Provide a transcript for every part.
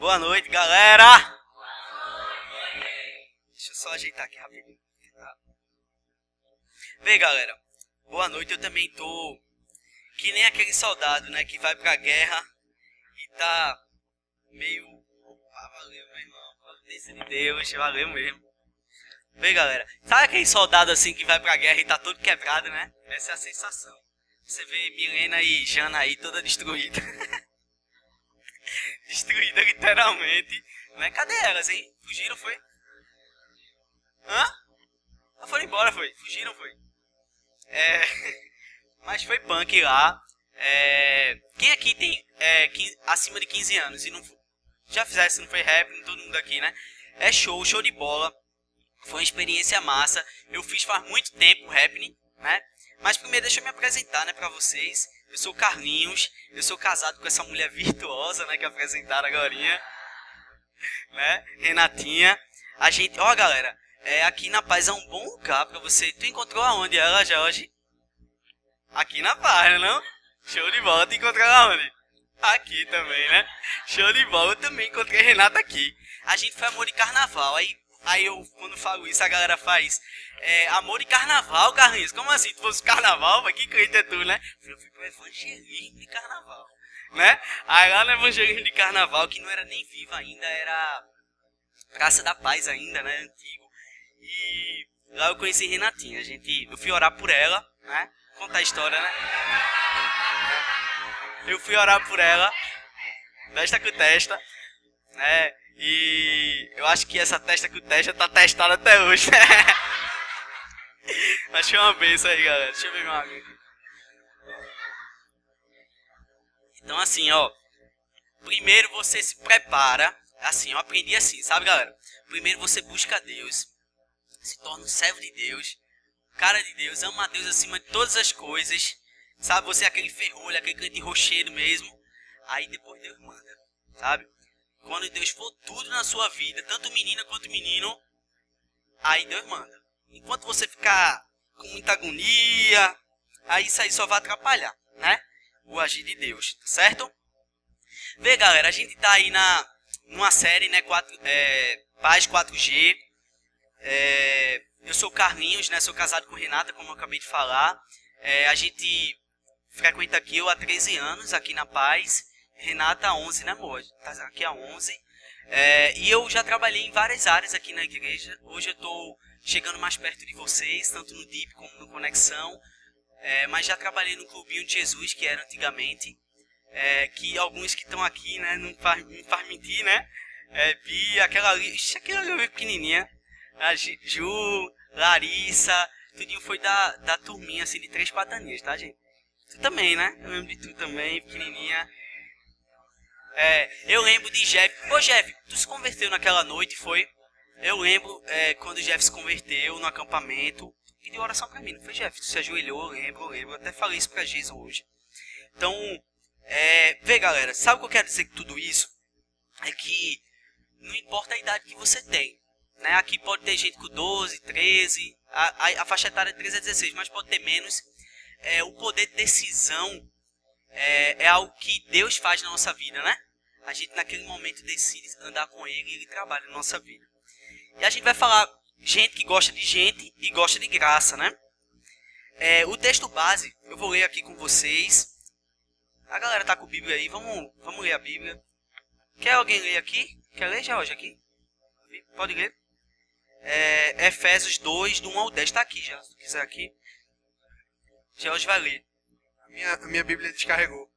Boa noite, galera! Deixa eu só ajeitar aqui rapidinho. Vem, galera. Boa noite, eu também tô que nem aquele soldado, né, que vai pra guerra e tá meio... Ah, valeu, meu irmão. Providência de Deus, valeu mesmo. Vem, galera. Sabe aquele soldado assim que vai pra guerra e tá todo quebrado, né? Essa é a sensação. Você vê Milena e Jana aí toda destruída. destruída literalmente. Né? Cadê elas, hein? Fugiram, foi? Hã? Ah, foram embora, foi. Fugiram, foi. É... Mas foi punk lá. É... Quem aqui tem é, 15... acima de 15 anos e não já fizesse, não foi rap, todo mundo aqui, né? É show, show de bola. Foi uma experiência massa. Eu fiz faz muito tempo happening, né? Mas primeiro deixa eu me apresentar, né, para vocês. Eu sou Carlinhos, eu sou casado com essa mulher virtuosa, né, que apresentaram agora, né? Renatinha. A gente, ó, galera, é aqui na Paz é um bom lugar para você. Tu encontrou aonde ela já hoje? Aqui na Paz, não? Show de bola, tu encontrou ela onde? Aqui também, né? Show de bola, eu também encontrei Renata aqui. A gente foi amor de carnaval, aí Aí eu, quando falo isso, a galera faz é, amor e carnaval, Carlinhos. Como assim? Tu fosse carnaval, mas que crente é tu, né? Eu fui pro evangelismo de carnaval, né? Aí lá no evangelismo de carnaval, que não era nem vivo ainda, era Praça da Paz ainda, né? Antigo. E lá eu conheci Renatinha. A gente, eu fui orar por ela, né? Contar a história, né? Eu fui orar por ela, testa com testa, né? E eu acho que essa testa que o testa tá testada até hoje. Que é uma benção aí, galera. Deixa eu ver meu amigo. Então assim, ó. Primeiro você se prepara. Assim, eu aprendi assim, sabe, galera? Primeiro você busca Deus. Se torna um servo de Deus. Cara de Deus. Ama a Deus acima de todas as coisas. Sabe, você é aquele ferrolho, aquele crente rocheiro mesmo. Aí depois Deus manda, sabe? Quando Deus for tudo na sua vida, tanto menina quanto menino, aí Deus manda. Enquanto você ficar com muita agonia, aí isso aí só vai atrapalhar, né? O agir de Deus, certo? Vê, galera, a gente tá aí na numa série, né, 4, é, Paz 4G. É, eu sou Carlinhos, né, sou casado com Renata, como eu acabei de falar. É, a gente frequenta aqui eu há 13 anos, aqui na Paz. Renata 11, né, amor? Tá aqui a 11. É, e eu já trabalhei em várias áreas aqui na igreja. Hoje eu estou chegando mais perto de vocês, tanto no DIP como no Conexão. É, mas já trabalhei no Clubinho de Jesus, que era antigamente. É, que alguns que estão aqui, né, não faz, me faz mentir, né? É, aquela ali, aquela ali pequenininha. A Ju, Larissa, tudinho foi da, da turminha, assim, de três pataninhas, tá, gente? Tu também, né? Eu lembro de tu também, pequenininha. É, eu lembro de Jeff. Ô Jeff, tu se converteu naquela noite, foi? Eu lembro é, quando o Jeff se converteu no acampamento. Pediu oração pra mim, não foi Jeff? Tu se ajoelhou, eu lembro, eu lembro. Eu até falei isso pra Jesus hoje. Então, é, vê galera, sabe o que eu quero dizer com tudo isso? É que não importa a idade que você tem. Né? Aqui pode ter gente com 12, 13, a, a, a faixa etária é 13 a 16, mas pode ter menos. É, o poder de decisão é, é algo que Deus faz na nossa vida, né? A gente naquele momento decide andar com Ele e Ele trabalha na nossa vida. E a gente vai falar gente que gosta de gente e gosta de graça, né? É, o texto base, eu vou ler aqui com vocês. A galera tá com a Bíblia aí, vamos, vamos ler a Bíblia. Quer alguém ler aqui? Quer ler hoje aqui? Pode ler? É, Efésios 2, do 1 ao 10, tá aqui já, se quiser aqui. Hoje vai ler minha, a minha Bíblia descarregou.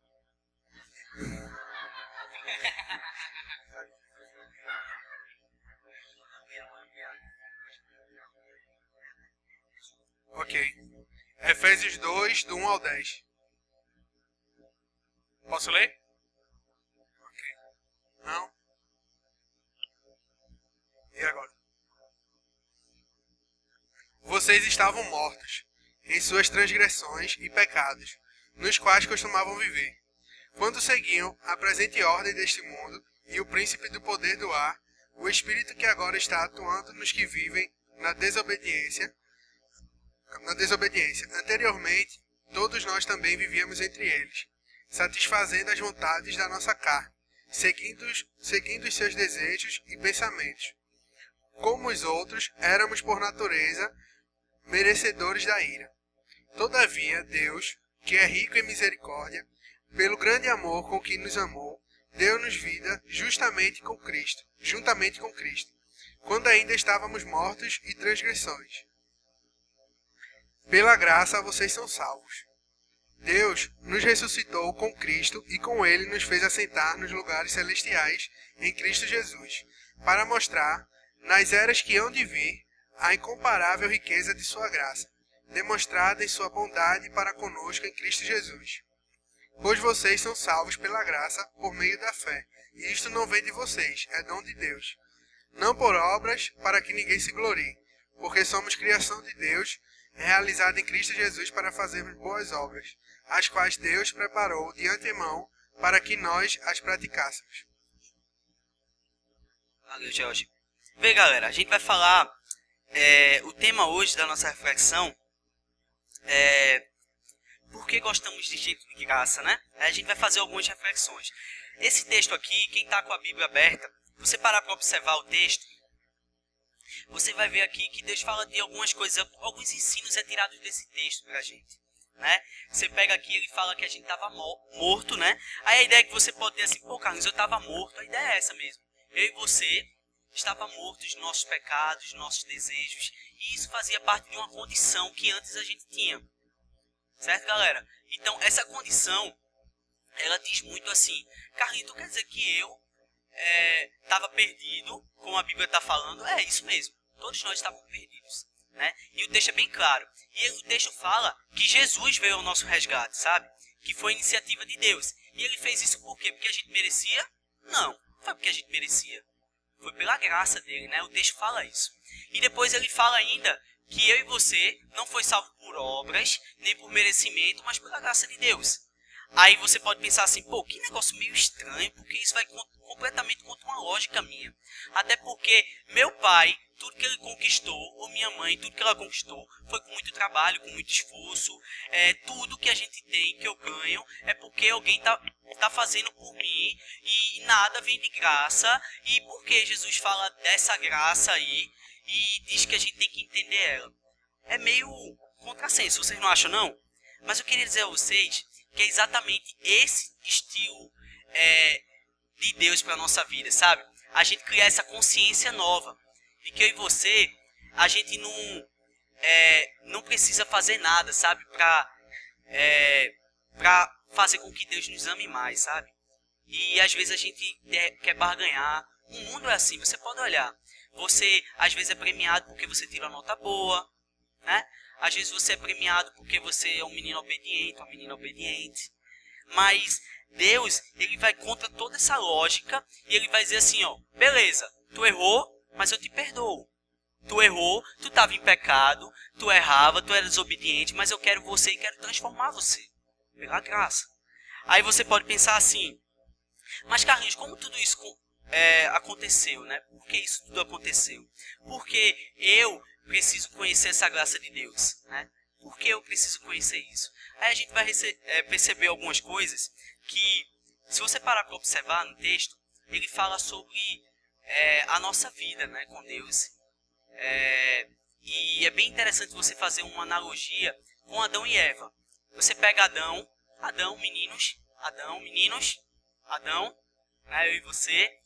ok. Efésios 2, do 1 ao 10. Posso ler? Ok. Não? E agora? Vocês estavam mortos em suas transgressões e pecados nos quais costumavam viver. Quando seguiam a presente ordem deste mundo e o príncipe do poder do ar, o espírito que agora está atuando nos que vivem na desobediência, na desobediência. Anteriormente, todos nós também vivíamos entre eles, satisfazendo as vontades da nossa carne, seguindo, seguindo os seus desejos e pensamentos. Como os outros, éramos por natureza merecedores da ira. Todavia, Deus, que é rico em misericórdia, pelo grande amor com que nos amou, deu-nos vida justamente com Cristo, juntamente com Cristo, quando ainda estávamos mortos e transgressões. Pela graça vocês são salvos. Deus nos ressuscitou com Cristo e com ele nos fez assentar nos lugares celestiais em Cristo Jesus, para mostrar, nas eras que hão de vir, a incomparável riqueza de sua graça, demonstrada em sua bondade para conosco em Cristo Jesus. Pois vocês são salvos pela graça por meio da fé, e isto não vem de vocês, é dom de Deus. Não por obras, para que ninguém se glorie, porque somos criação de Deus, realizada em Cristo Jesus para fazermos boas obras, as quais Deus preparou de antemão para que nós as praticássemos. Valeu, Jorge. Vê, galera, a gente vai falar. É, o tema hoje da nossa reflexão é por que gostamos de jeito de graça, né? A gente vai fazer algumas reflexões. Esse texto aqui, quem está com a Bíblia aberta, você parar para observar o texto, você vai ver aqui que Deus fala de algumas coisas, alguns ensinos retirados desse texto para a gente. Né? Você pega aqui, ele fala que a gente estava morto, né? Aí a ideia é que você pode ter assim, pô, Carlos, eu estava morto. A ideia é essa mesmo. Eu e você estava mortos dos nossos pecados, dos nossos desejos. E isso fazia parte de uma condição que antes a gente tinha. Certo, galera? Então, essa condição, ela diz muito assim, Carlinhos, quer dizer que eu estava é, perdido, como a Bíblia está falando? É isso mesmo. Todos nós estávamos perdidos. Né? E o texto é bem claro. E o texto fala que Jesus veio ao nosso resgate, sabe? Que foi iniciativa de Deus. E ele fez isso por quê? Porque a gente merecia? Não, não foi porque a gente merecia. Foi pela graça dele, né? O texto fala isso. E depois ele fala ainda que eu e você não foi salvo por obras, nem por merecimento, mas pela graça de Deus. Aí você pode pensar assim, pô, que negócio meio estranho, porque isso vai completamente contra uma lógica minha. Até porque meu pai, tudo que ele conquistou, ou minha mãe, tudo que ela conquistou, foi com muito trabalho, com muito esforço. É, tudo que a gente tem, que eu ganho, é porque alguém tá, tá fazendo por mim e nada vem de graça. E por que Jesus fala dessa graça aí e diz que a gente tem que entender ela? É meio contrassenso, vocês não acham não? Mas eu queria dizer a vocês que é exatamente esse estilo é, de Deus para nossa vida, sabe? A gente criar essa consciência nova de que eu e você, a gente não é, não precisa fazer nada, sabe? Para é, para fazer com que Deus nos ame mais, sabe? E às vezes a gente quer barganhar. O mundo é assim, você pode olhar. Você às vezes é premiado porque você tira uma nota boa, né? Às vezes você é premiado porque você é um menino obediente, uma menina obediente. Mas Deus, ele vai contra toda essa lógica e ele vai dizer assim, ó, beleza, tu errou, mas eu te perdoo. Tu errou, tu estava em pecado, tu errava, tu era desobediente, mas eu quero você e quero transformar você. Pela graça. Aí você pode pensar assim, mas Carlinhos, como tudo isso é, aconteceu, né? Por que isso tudo aconteceu? Porque eu preciso conhecer essa graça de Deus, né? Por que eu preciso conhecer isso? Aí a gente vai é, perceber algumas coisas que, se você parar para observar no texto, ele fala sobre é, a nossa vida né, com Deus. É, e é bem interessante você fazer uma analogia com Adão e Eva. Você pega Adão, Adão, meninos, Adão, meninos, Adão, né, eu e você.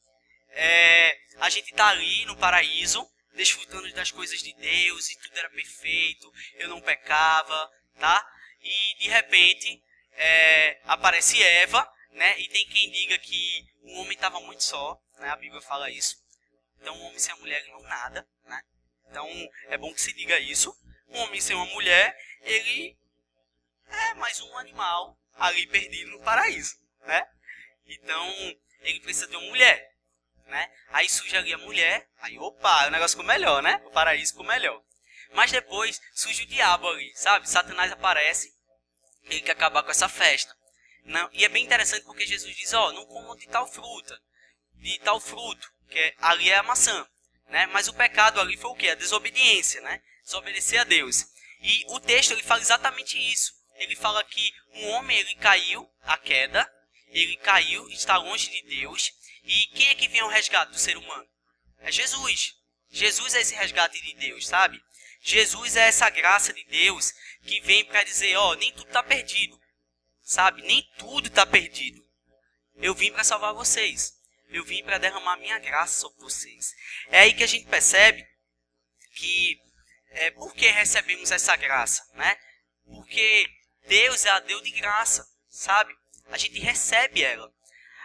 É, a gente está ali no paraíso, desfrutando das coisas de Deus e tudo era perfeito, eu não pecava, tá? E de repente é, aparece Eva, né? E tem quem diga que o homem estava muito só, né? A Bíblia fala isso. Então, um homem sem a mulher não nada, né? Então, é bom que se diga isso. Um homem sem uma mulher, ele é mais um animal ali perdido no paraíso, né? Então, ele precisa de uma mulher, né? Aí surge ali a mulher, aí opa, o negócio ficou melhor, né? O paraíso ficou melhor. Mas depois surge o diabo ali, sabe? Satanás aparece ele quer acabar com essa festa. Não, e é bem interessante porque Jesus diz, ó, oh, não comam de tal fruta, de tal fruto, que é, ali é a maçã, né? Mas o pecado ali foi o que? A desobediência, né? Desobedecer a Deus. E o texto ele fala exatamente isso. Ele fala que um homem ele caiu a queda ele caiu, está longe de Deus. E quem é que vem ao resgate do ser humano? É Jesus. Jesus é esse resgate de Deus, sabe? Jesus é essa graça de Deus que vem para dizer, ó, oh, nem tudo está perdido, sabe? Nem tudo está perdido. Eu vim para salvar vocês. Eu vim para derramar minha graça sobre vocês. É aí que a gente percebe que é, por que recebemos essa graça, né? Porque Deus é a Deus de graça, sabe? A gente recebe ela.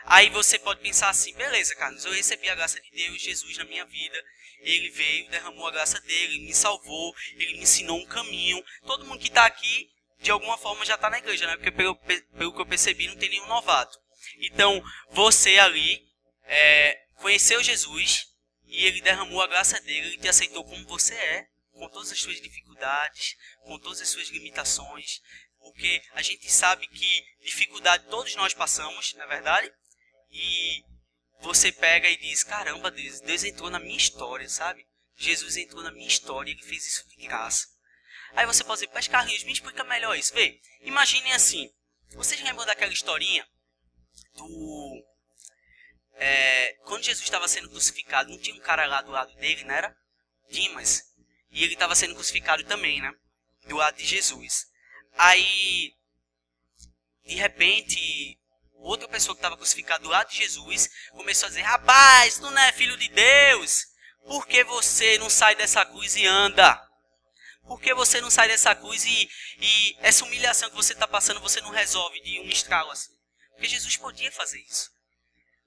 Aí você pode pensar assim, beleza, Carlos, eu recebi a graça de Deus, Jesus na minha vida, ele veio, derramou a graça dele, me salvou, ele me ensinou um caminho. Todo mundo que está aqui, de alguma forma, já está na igreja, né? Porque pelo, pelo que eu percebi, não tem nenhum novato. Então, você ali é, conheceu Jesus e ele derramou a graça dele, ele te aceitou como você é, com todas as suas dificuldades, com todas as suas limitações, porque a gente sabe que dificuldade todos nós passamos, não é verdade? E você pega e diz: caramba, Deus, Deus entrou na minha história, sabe? Jesus entrou na minha história e ele fez isso de graça. Aí você pode dizer: mas Carlinhos, me explica melhor isso. Vê, imaginem assim: vocês lembram daquela historinha do. É, quando Jesus estava sendo crucificado, não tinha um cara lá do lado dele, não era? Dimas. E ele estava sendo crucificado também, né? Do lado de Jesus. Aí, de repente, outra pessoa que estava crucificada do lado de Jesus começou a dizer: Rapaz, tu não é filho de Deus. Por que você não sai dessa cruz e anda? Por que você não sai dessa cruz e, e essa humilhação que você está passando você não resolve de um estralo assim? Porque Jesus podia fazer isso.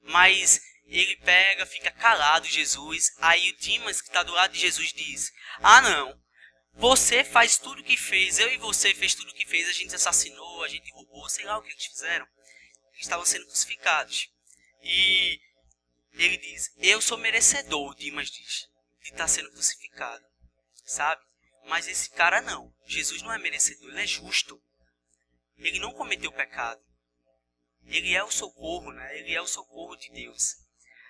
Mas ele pega, fica calado, Jesus. Aí o Dimas, que está do lado de Jesus, diz: Ah, não. Você faz tudo o que fez. Eu e você fez tudo o que fez. A gente assassinou, a gente roubou, sei lá o que eles fizeram estavam sendo crucificados. E ele diz: Eu sou merecedor, Dimas diz, de estar sendo crucificado. Sabe? Mas esse cara não. Jesus não é merecedor, ele é justo. Ele não cometeu pecado. Ele é o socorro, né? Ele é o socorro de Deus.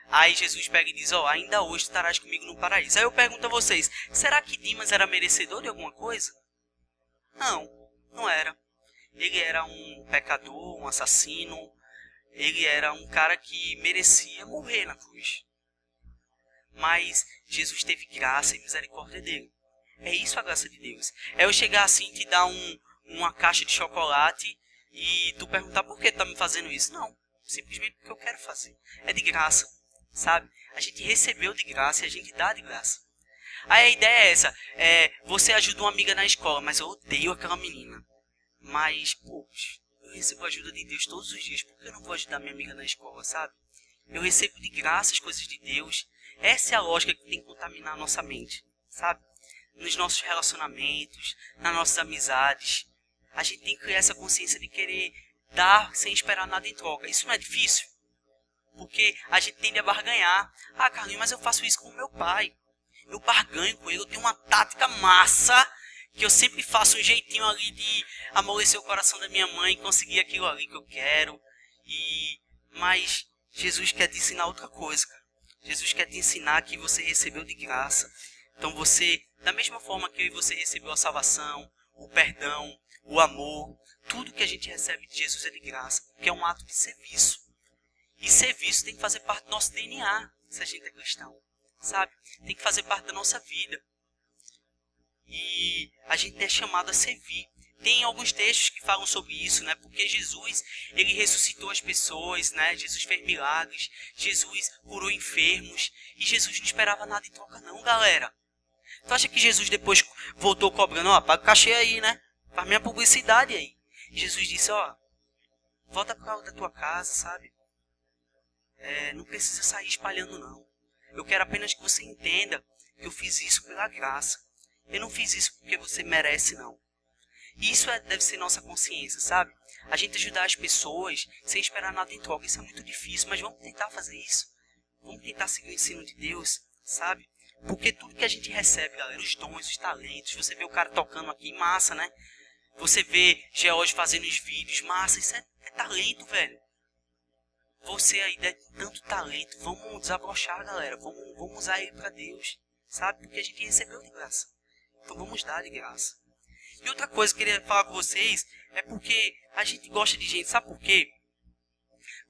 Aí Jesus pega e diz: Ó, oh, ainda hoje estarás comigo no paraíso. Aí eu pergunto a vocês: será que Dimas era merecedor de alguma coisa? Não, não era. Ele era um pecador, um assassino, ele era um cara que merecia morrer na cruz. Mas Jesus teve graça e misericórdia dele. É isso a graça de Deus. É eu chegar assim, te dar um, uma caixa de chocolate e tu perguntar por que tá me fazendo isso. Não, simplesmente porque eu quero fazer. É de graça, sabe? A gente recebeu de graça e a gente dá de graça. Aí a ideia é essa. É, você ajuda uma amiga na escola, mas eu odeio aquela menina. Mas, poxa, recebo a ajuda de Deus todos os dias, por que eu não vou ajudar minha amiga na escola, sabe? Eu recebo de graça as coisas de Deus. Essa é a lógica que tem que contaminar a nossa mente, sabe? Nos nossos relacionamentos, nas nossas amizades. A gente tem que criar essa consciência de querer dar sem esperar nada em troca. Isso não é difícil? Porque a gente tende a barganhar. Ah, Carlinhos, mas eu faço isso com meu pai. Eu barganho com ele, eu tenho uma tática massa que eu sempre faço um jeitinho ali de amolecer o coração da minha mãe, conseguir aquilo ali que eu quero. E mas Jesus quer te ensinar outra coisa, cara. Jesus quer te ensinar que você recebeu de graça. Então você, da mesma forma que eu e você recebeu a salvação, o perdão, o amor, tudo que a gente recebe de Jesus é de graça, porque é um ato de serviço. E serviço tem que fazer parte do nosso DNA, se a gente é cristão, sabe? Tem que fazer parte da nossa vida. E a gente é chamado a servir. Tem alguns textos que falam sobre isso, né? Porque Jesus, ele ressuscitou as pessoas, né? Jesus fez milagres, Jesus curou enfermos, e Jesus não esperava nada em troca não, galera. Tu acha que Jesus depois voltou cobrando, ó, paga o cachê aí, né? Faz minha publicidade aí. Jesus disse, ó, volta para da tua casa, sabe? É, não precisa sair espalhando não. Eu quero apenas que você entenda que eu fiz isso pela graça. Eu não fiz isso porque você merece, não. E isso é, deve ser nossa consciência, sabe? A gente ajudar as pessoas sem esperar nada em troca. Isso é muito difícil, mas vamos tentar fazer isso. Vamos tentar seguir o ensino de Deus, sabe? Porque tudo que a gente recebe, galera, os dons, os talentos, você vê o cara tocando aqui, massa, né? Você vê George fazendo os vídeos, massa, isso é, é talento, velho. Você aí tem tanto talento, vamos desabrochar, galera. Vamos, vamos usar ele para Deus, sabe? Porque a gente recebeu de graça. Então vamos dar de graça. E outra coisa que eu queria falar com vocês é porque a gente gosta de gente, sabe por quê?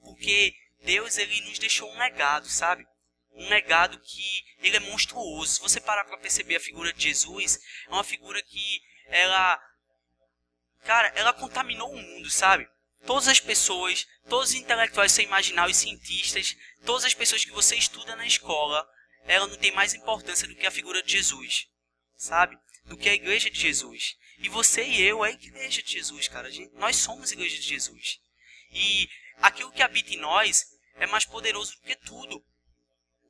Porque Deus ele nos deixou um legado, sabe? Um legado que ele é monstruoso. Se você parar para perceber a figura de Jesus, é uma figura que ela cara, ela contaminou o mundo, sabe? Todas as pessoas, todos os intelectuais você imaginar, os cientistas, todas as pessoas que você estuda na escola, ela não tem mais importância do que a figura de Jesus, sabe? Do que a igreja de Jesus. E você e eu é a igreja de Jesus, cara. Nós somos a igreja de Jesus. E aquilo que habita em nós é mais poderoso do que tudo.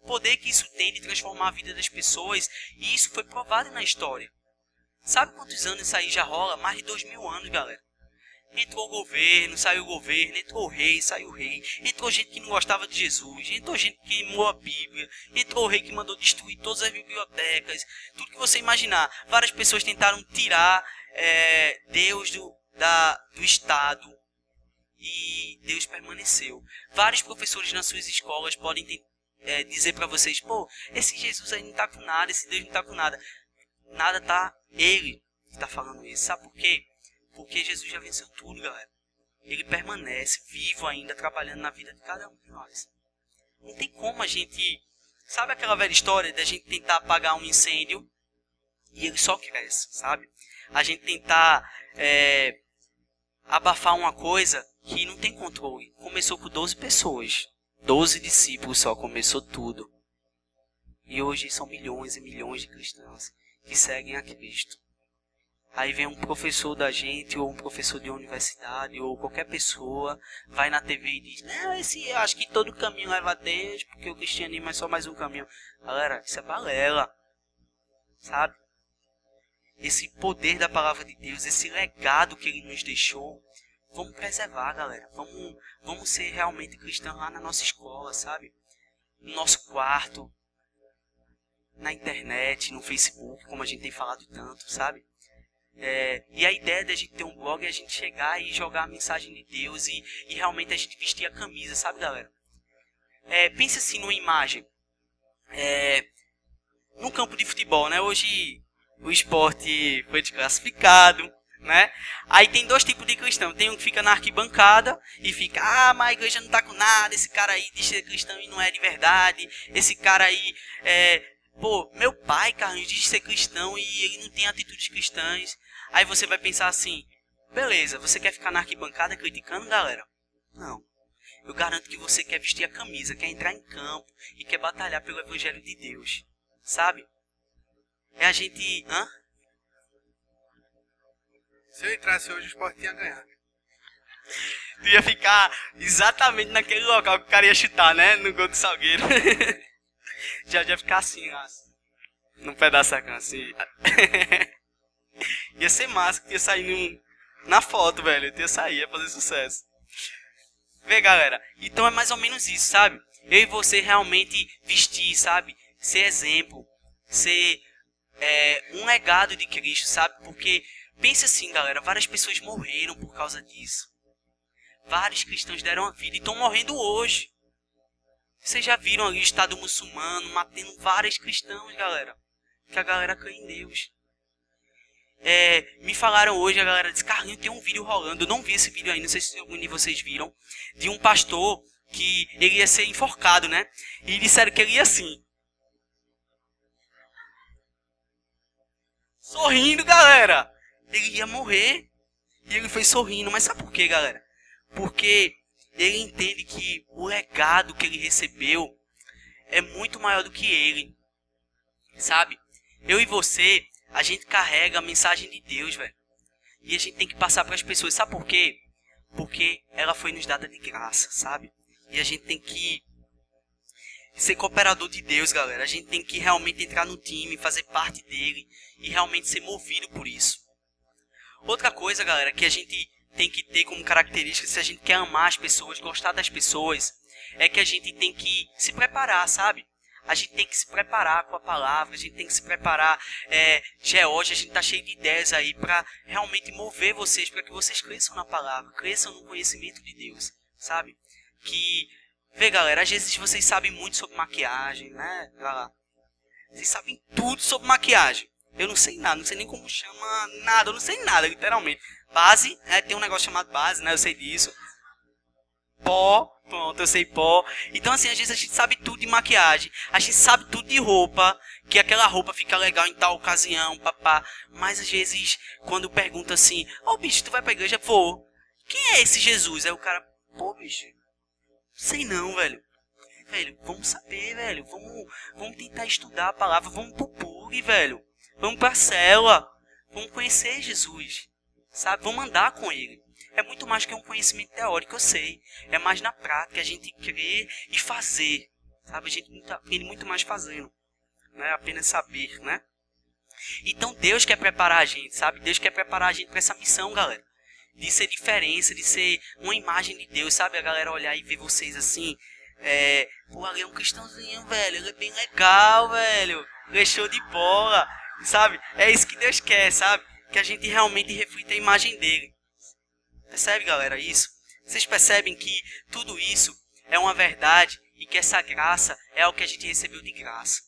O poder que isso tem de transformar a vida das pessoas, e isso foi provado na história. Sabe quantos anos isso aí já rola? Mais de dois mil anos, galera. Entrou o governo, saiu o governo, entrou o rei, saiu o rei. Entrou gente que não gostava de Jesus, entrou gente que queimou a Bíblia, entrou o rei que mandou destruir todas as bibliotecas, tudo que você imaginar. Várias pessoas tentaram tirar é, Deus do, da, do Estado e Deus permaneceu. Vários professores nas suas escolas podem ter, é, dizer para vocês: pô, esse Jesus aí não está com nada, esse Deus não está com nada. Nada tá ele está falando isso. Sabe por quê? Porque Jesus já venceu tudo, galera. Ele permanece vivo ainda, trabalhando na vida de cada um de nós. Não tem como a gente. Sabe aquela velha história da gente tentar apagar um incêndio e ele só cresce, sabe? A gente tentar é, abafar uma coisa que não tem controle. Começou com 12 pessoas, 12 discípulos só, começou tudo. E hoje são milhões e milhões de cristãos que seguem a Cristo. Aí vem um professor da gente, ou um professor de universidade, ou qualquer pessoa, vai na TV e diz: Não, esse, eu acho que todo caminho leva a Deus, porque o cristianismo é só mais um caminho. Galera, isso é balela. Sabe? Esse poder da palavra de Deus, esse legado que ele nos deixou, vamos preservar, galera. Vamos, vamos ser realmente cristãos lá na nossa escola, sabe? No nosso quarto, na internet, no Facebook, como a gente tem falado tanto, sabe? É, e a ideia da gente ter um blog é a gente chegar e jogar a mensagem de Deus e, e realmente a gente vestir a camisa, sabe, galera? É, pense assim numa imagem. É, no campo de futebol, né? Hoje o esporte foi desclassificado, né? Aí tem dois tipos de cristão. Tem um que fica na arquibancada e fica, ah, mas a igreja não tá com nada. Esse cara aí diz ser cristão e não é de verdade. Esse cara aí é, Pô, meu pai, Carlos, diz ser cristão e ele não tem atitudes cristãs. Aí você vai pensar assim: beleza, você quer ficar na arquibancada criticando, galera? Não. Eu garanto que você quer vestir a camisa, quer entrar em campo e quer batalhar pelo Evangelho de Deus. Sabe? É a gente. Hã? Se eu entrasse hoje, o esporte tinha ganhado. Tu ia ficar exatamente naquele local que o cara ia chutar, né? No gol do Salgueiro. já ia ficar assim, ó. Num pedaço assim. ia ser massa, que ia sair na foto, velho. Ia sair, ia fazer sucesso. Vê, galera. Então é mais ou menos isso, sabe? Eu e você realmente vestir, sabe? Ser exemplo. Ser é, um legado de Cristo, sabe? Porque, pense assim, galera. Várias pessoas morreram por causa disso. Vários cristãos deram a vida e estão morrendo hoje. Vocês já viram ali o Estado muçulmano matando vários cristãos, galera. Que a galera crê em Deus. É, me falaram hoje, a galera disse, Carlinho, tem um vídeo rolando. Eu não vi esse vídeo ainda, não sei se algum de vocês viram. De um pastor que ele ia ser enforcado, né? E disseram que ele ia assim. Sorrindo, galera. Ele ia morrer. E ele foi sorrindo. Mas sabe por quê, galera? Porque ele entende que o legado que ele recebeu é muito maior do que ele. Sabe? Eu e você, a gente carrega a mensagem de Deus, velho. E a gente tem que passar para as pessoas. Sabe por quê? Porque ela foi nos dada de graça, sabe? E a gente tem que ser cooperador de Deus, galera. A gente tem que realmente entrar no time, fazer parte dele e realmente ser movido por isso. Outra coisa, galera, que a gente tem que ter como característica, se a gente quer amar as pessoas, gostar das pessoas, é que a gente tem que se preparar, sabe? A gente tem que se preparar com a palavra, a gente tem que se preparar. É, George, a gente tá cheio de ideias aí para realmente mover vocês, para que vocês cresçam na palavra, cresçam no conhecimento de Deus, sabe? Que, vê galera, às vezes vocês sabem muito sobre maquiagem, né? Vocês sabem tudo sobre maquiagem. Eu não sei nada, não sei nem como chama nada, eu não sei nada, literalmente. Base, né, tem um negócio chamado base, né? Eu sei disso. Pó, pronto, eu sei pó. Então, assim, às vezes a gente sabe tudo de maquiagem, a gente sabe tudo de roupa, que aquela roupa fica legal em tal ocasião, papá. Mas às vezes, quando pergunta assim, ô oh, bicho, tu vai pra igreja? Vou. Quem é esse Jesus? Aí o cara, pô, bicho, sei não, velho. Velho, vamos saber, velho. Vamos, vamos tentar estudar a palavra, vamos pro PUG, velho. Vamos pra célula. Vamos conhecer Jesus. Sabe? Vamos andar com ele é muito mais que um conhecimento teórico, eu sei. É mais na prática, a gente crer e fazer. Sabe? A gente aprende muito mais fazendo. Não é apenas saber, né? Então Deus quer preparar a gente, sabe? Deus quer preparar a gente para essa missão, galera. De ser diferença, de ser uma imagem de Deus, sabe? A galera olhar e ver vocês assim. É, pô, ali é um cristãozinho, velho. Ele é bem legal, velho. Ele é show de bola, sabe? É isso que Deus quer, sabe? Que a gente realmente reflita a imagem dele. Percebe, galera, isso? Vocês percebem que tudo isso é uma verdade e que essa graça é o que a gente recebeu de graça.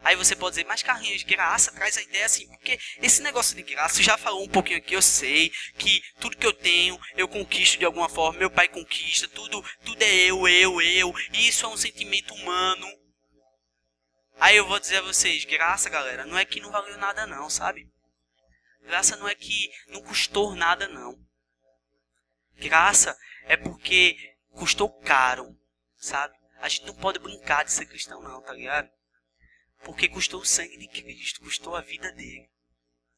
Aí você pode dizer, mas Carlinhos, graça traz a ideia assim, porque esse negócio de graça, já falou um pouquinho aqui, eu sei que tudo que eu tenho, eu conquisto de alguma forma, meu pai conquista, tudo, tudo é eu, eu, eu, e isso é um sentimento humano. Aí eu vou dizer a vocês, graça, galera, não é que não valeu nada não, sabe? Graça não é que não custou nada não. Graça é porque custou caro, sabe? A gente não pode brincar de ser cristão, não, tá ligado? Porque custou o sangue de Cristo, custou a vida dele,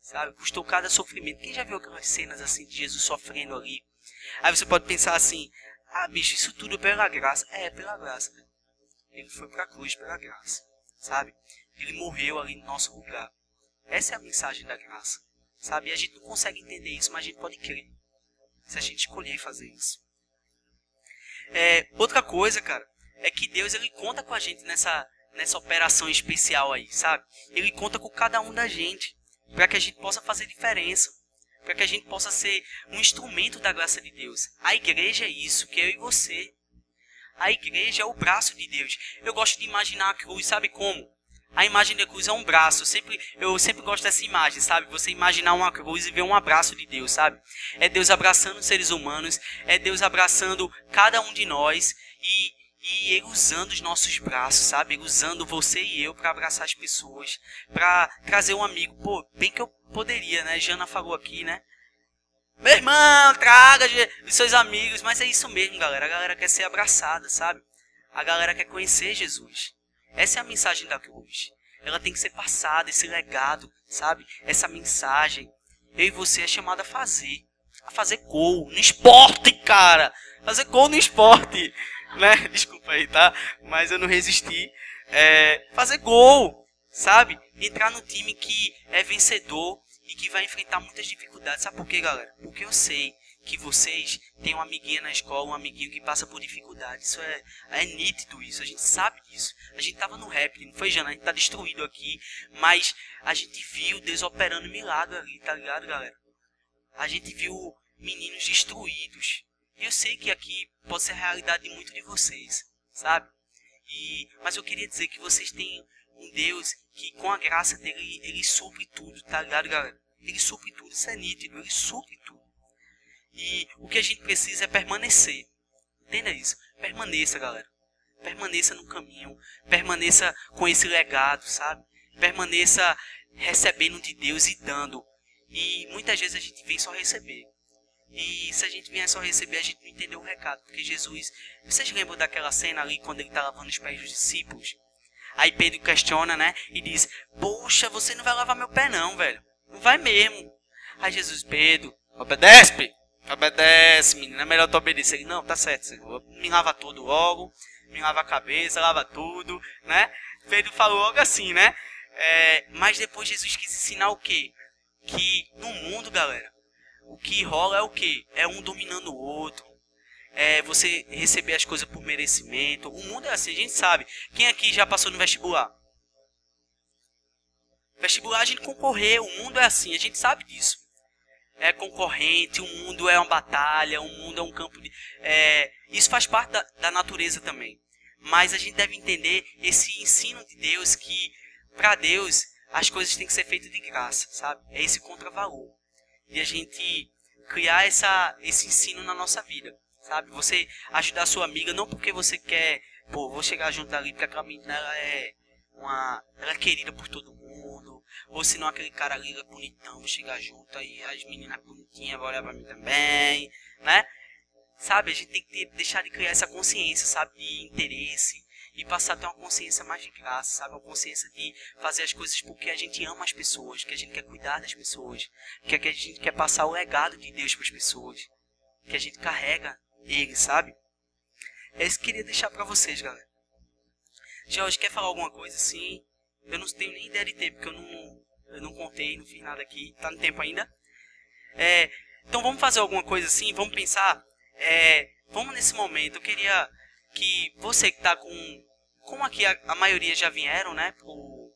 sabe? Custou cada sofrimento. Quem já viu aquelas cenas assim de Jesus sofrendo ali? Aí você pode pensar assim: ah, bicho, isso tudo pela graça. É, pela graça. Ele foi pra cruz pela graça, sabe? Ele morreu ali no nosso lugar. Essa é a mensagem da graça, sabe? E a gente não consegue entender isso, mas a gente pode crer se a gente escolher fazer isso. É, outra coisa, cara, é que Deus ele conta com a gente nessa, nessa operação especial aí, sabe? Ele conta com cada um da gente para que a gente possa fazer diferença, para que a gente possa ser um instrumento da graça de Deus. A igreja é isso, que é eu e você. A igreja é o braço de Deus. Eu gosto de imaginar a cruz, sabe como? A imagem da cruz é um braço. Eu sempre, eu sempre gosto dessa imagem, sabe? Você imaginar uma cruz e ver um abraço de Deus, sabe? É Deus abraçando os seres humanos, é Deus abraçando cada um de nós e, e Ele usando os nossos braços, sabe? Ele usando você e eu para abraçar as pessoas, para trazer um amigo. Pô, bem que eu poderia, né? Jana falou aqui, né? Meu irmão, traga os seus amigos. Mas é isso mesmo, galera. A galera quer ser abraçada, sabe? A galera quer conhecer Jesus. Essa é a mensagem da cruz. Ela tem que ser passada, esse legado, sabe? Essa mensagem. Eu e você é chamado a fazer. A fazer gol no esporte, cara. Fazer gol no esporte. Né? Desculpa aí, tá? Mas eu não resisti. É, fazer gol, sabe? Entrar no time que é vencedor e que vai enfrentar muitas dificuldades. Sabe por quê, galera? Porque eu sei que vocês têm uma amiguinha na escola, um amiguinho que passa por dificuldade. Isso é, é nítido isso, a gente sabe disso. A gente tava no rap, não foi Jana, a gente tá destruído aqui, mas a gente viu Deus operando milagre ali, tá ligado, galera? A gente viu meninos destruídos. E eu sei que aqui pode ser a realidade de muitos de vocês, sabe? E, mas eu queria dizer que vocês têm um Deus que com a graça dele, ele supre tudo, tá ligado, galera? Ele supre tudo, isso é nítido, ele supre tudo. E o que a gente precisa é permanecer. Entenda isso. Permaneça, galera. Permaneça no caminho. Permaneça com esse legado, sabe? Permaneça recebendo de Deus e dando. E muitas vezes a gente vem só receber. E se a gente vier só receber, a gente não entendeu o recado. Porque Jesus. Vocês lembram daquela cena ali quando ele está lavando os pés dos discípulos? Aí Pedro questiona, né? E diz: Poxa, você não vai lavar meu pé, não, velho. Não vai mesmo. Aí Jesus, Pedro, obedece. Obedece, menina. É melhor tu obedecer. Ele, não, tá certo, Senhor. Me lava tudo logo. Me lava a cabeça, lava tudo, né? Pedro falou logo assim, né? É, mas depois Jesus quis ensinar o quê? Que no mundo, galera, o que rola é o quê? É um dominando o outro. É você receber as coisas por merecimento. O mundo é assim, a gente sabe. Quem aqui já passou no vestibular? Vestibular a gente concorreu, o mundo é assim, a gente sabe disso é concorrente, o mundo é uma batalha, o mundo é um campo de. É, isso faz parte da, da natureza também. Mas a gente deve entender esse ensino de Deus que, para Deus, as coisas têm que ser feitas de graça, sabe? É esse contravalor. E a gente criar essa, esse ensino na nossa vida. sabe? Você ajudar a sua amiga não porque você quer, pô, vou chegar junto ali porque aquela menina ela é uma, ela é querida por todo mundo, ou se não aquele cara é bonitão, vou chegar junto aí as meninas bonitinhas vão olhar pra mim também, né? Sabe, a gente tem que ter, deixar de criar essa consciência, sabe, de interesse e passar a ter uma consciência mais de graça, sabe, uma consciência de fazer as coisas porque a gente ama as pessoas, que a gente quer cuidar das pessoas, que a gente quer passar o legado de Deus para as pessoas, que a gente carrega ele, sabe? É isso que eu queria deixar para vocês, galera. Jorge, quer falar alguma coisa assim? Eu não tenho nem ideia de tempo, porque eu não, eu não contei, não fiz nada aqui. Tá no tempo ainda? É, então vamos fazer alguma coisa assim, vamos pensar. É, vamos nesse momento, eu queria que você que tá com. Como aqui a, a maioria já vieram, né? Pro,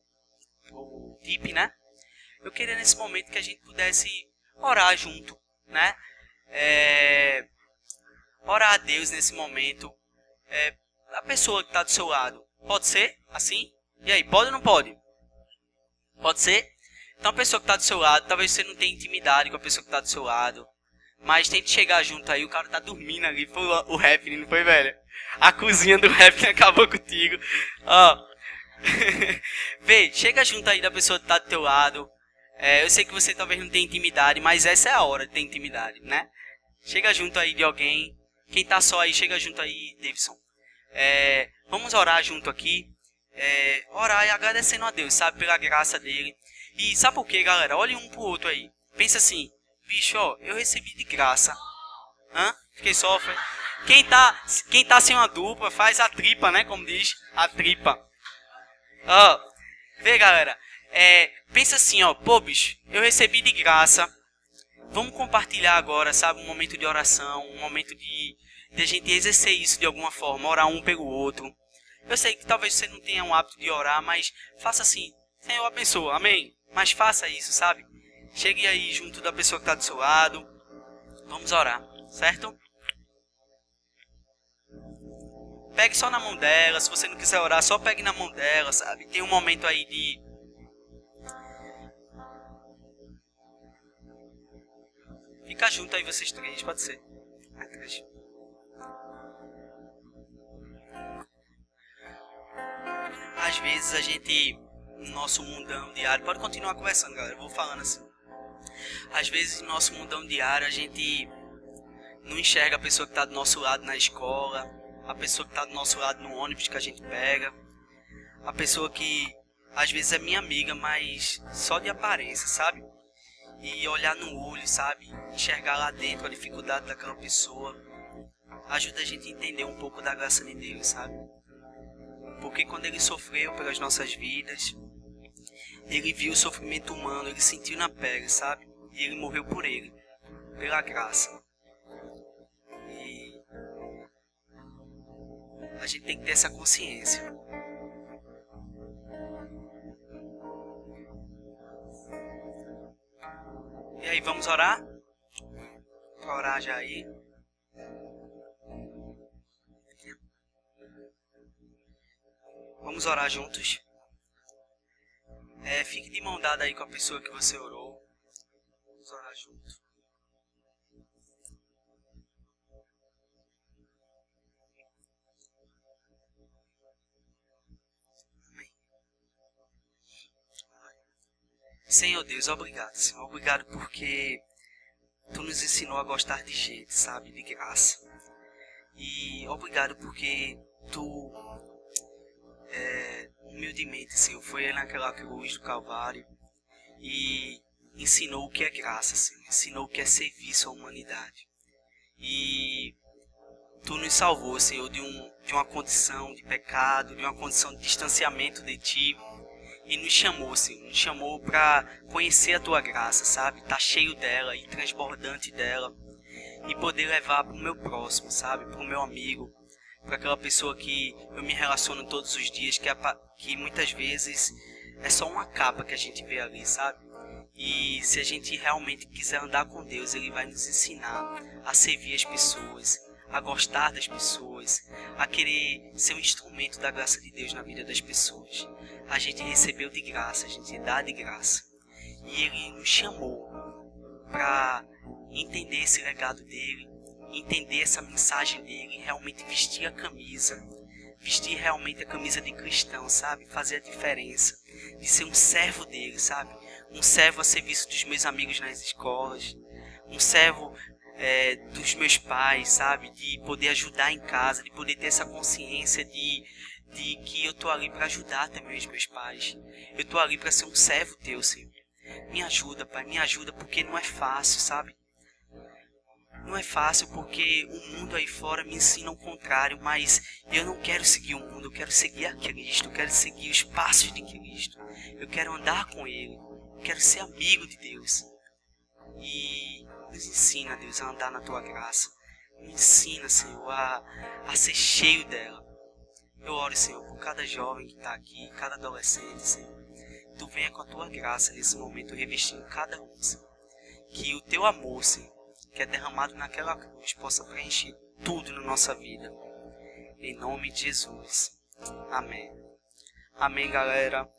pro TIP, né? Eu queria nesse momento que a gente pudesse orar junto, né? É, orar a Deus nesse momento. É, a pessoa que está do seu lado. Pode ser assim? E aí, pode ou não pode? Pode ser? Então a pessoa que está do seu lado, talvez você não tenha intimidade com a pessoa que está do seu lado. Mas tente chegar junto aí, o cara tá dormindo ali. Foi o, rap, não foi, velho? A cozinha do rap acabou contigo. Ó. Vê, chega junto aí da pessoa que tá do teu lado. É, eu sei que você talvez não tenha intimidade, mas essa é a hora de ter intimidade, né? Chega junto aí de alguém. Quem tá só aí, chega junto aí, Davidson. É, vamos orar junto aqui. É, orar e agradecendo a Deus, sabe? Pela graça dele. E sabe por quê, galera? Olhe um pro outro aí. Pensa assim, bicho, ó, eu recebi de graça. Hã? Fiquei sofre. Quem tá, quem tá sem uma dupla, faz a tripa, né? Como diz, a tripa. Ó, vê, galera. É, pensa assim, ó, pô, bicho, eu recebi de graça. Vamos compartilhar agora, sabe? Um momento de oração, um momento de de a gente exercer isso de alguma forma, orar um pelo outro. Eu sei que talvez você não tenha um hábito de orar, mas faça assim. Senhor abençoa, amém? Mas faça isso, sabe? Chegue aí junto da pessoa que está do seu lado. Vamos orar, certo? Pegue só na mão dela. Se você não quiser orar, só pegue na mão dela, sabe? Tem um momento aí de. Fica junto aí vocês três, pode ser. Três. Às vezes a gente, no nosso mundão diário, pode continuar conversando, galera, vou falando assim. Às vezes no nosso mundão diário a gente não enxerga a pessoa que está do nosso lado na escola, a pessoa que está do nosso lado no ônibus que a gente pega, a pessoa que às vezes é minha amiga, mas só de aparência, sabe? E olhar no olho, sabe? Enxergar lá dentro a dificuldade daquela pessoa ajuda a gente a entender um pouco da graça de Deus, sabe? Porque quando ele sofreu pelas nossas vidas, ele viu o sofrimento humano, ele sentiu na pele, sabe? E ele morreu por ele, pela graça. E a gente tem que ter essa consciência. E aí, vamos orar? Pra orar já aí. Vamos orar juntos. É, fique de mão dada aí com a pessoa que você orou. Vamos orar juntos. Senhor Deus, obrigado, Senhor. Obrigado porque Tu nos ensinou a gostar de gente, sabe? De graça. E obrigado porque Tu é, humildemente, Senhor, foi naquela cruz do Calvário e ensinou o que é graça, Senhor, ensinou o que é serviço à humanidade. E Tu nos salvou, Senhor, de, um, de uma condição de pecado, de uma condição de distanciamento de Ti. E nos chamou, Senhor, nos chamou para conhecer a Tua graça, sabe? Tá cheio dela e transbordante dela. E poder levar para o meu próximo, sabe? Para o meu amigo, para aquela pessoa que eu me relaciono todos os dias, que, é, que muitas vezes é só uma capa que a gente vê ali, sabe? E se a gente realmente quiser andar com Deus, Ele vai nos ensinar a servir as pessoas, a gostar das pessoas, a querer ser um instrumento da graça de Deus na vida das pessoas. A gente recebeu de graça, a gente dá de graça. E Ele nos chamou para entender esse legado dele, entender essa mensagem dele, realmente vestir a camisa, vestir realmente a camisa de cristão, sabe? Fazer a diferença, de ser um servo dele, sabe? Um servo a serviço dos meus amigos nas escolas, um servo é, dos meus pais, sabe? De poder ajudar em casa, de poder ter essa consciência de, de que eu tô ali para ajudar também os meus pais. Eu tô ali para ser um servo teu, Senhor. Me ajuda, Pai, me ajuda, porque não é fácil, sabe? Não é fácil porque o mundo aí fora me ensina o contrário, mas eu não quero seguir o mundo, eu quero seguir a Cristo, eu quero seguir os passos de Cristo. Eu quero andar com Ele, eu quero ser amigo de Deus. E nos ensina, Deus, a andar na Tua graça. Me ensina, Senhor, a, a ser cheio dela. Eu oro, Senhor, por cada jovem que está aqui, cada adolescente, Senhor. Tu venha com a Tua graça nesse momento, revestindo cada um, Senhor. Que o Teu amor, Senhor, que é derramado naquela cruz possa preencher tudo na nossa vida. Em nome de Jesus. Amém. Amém, galera.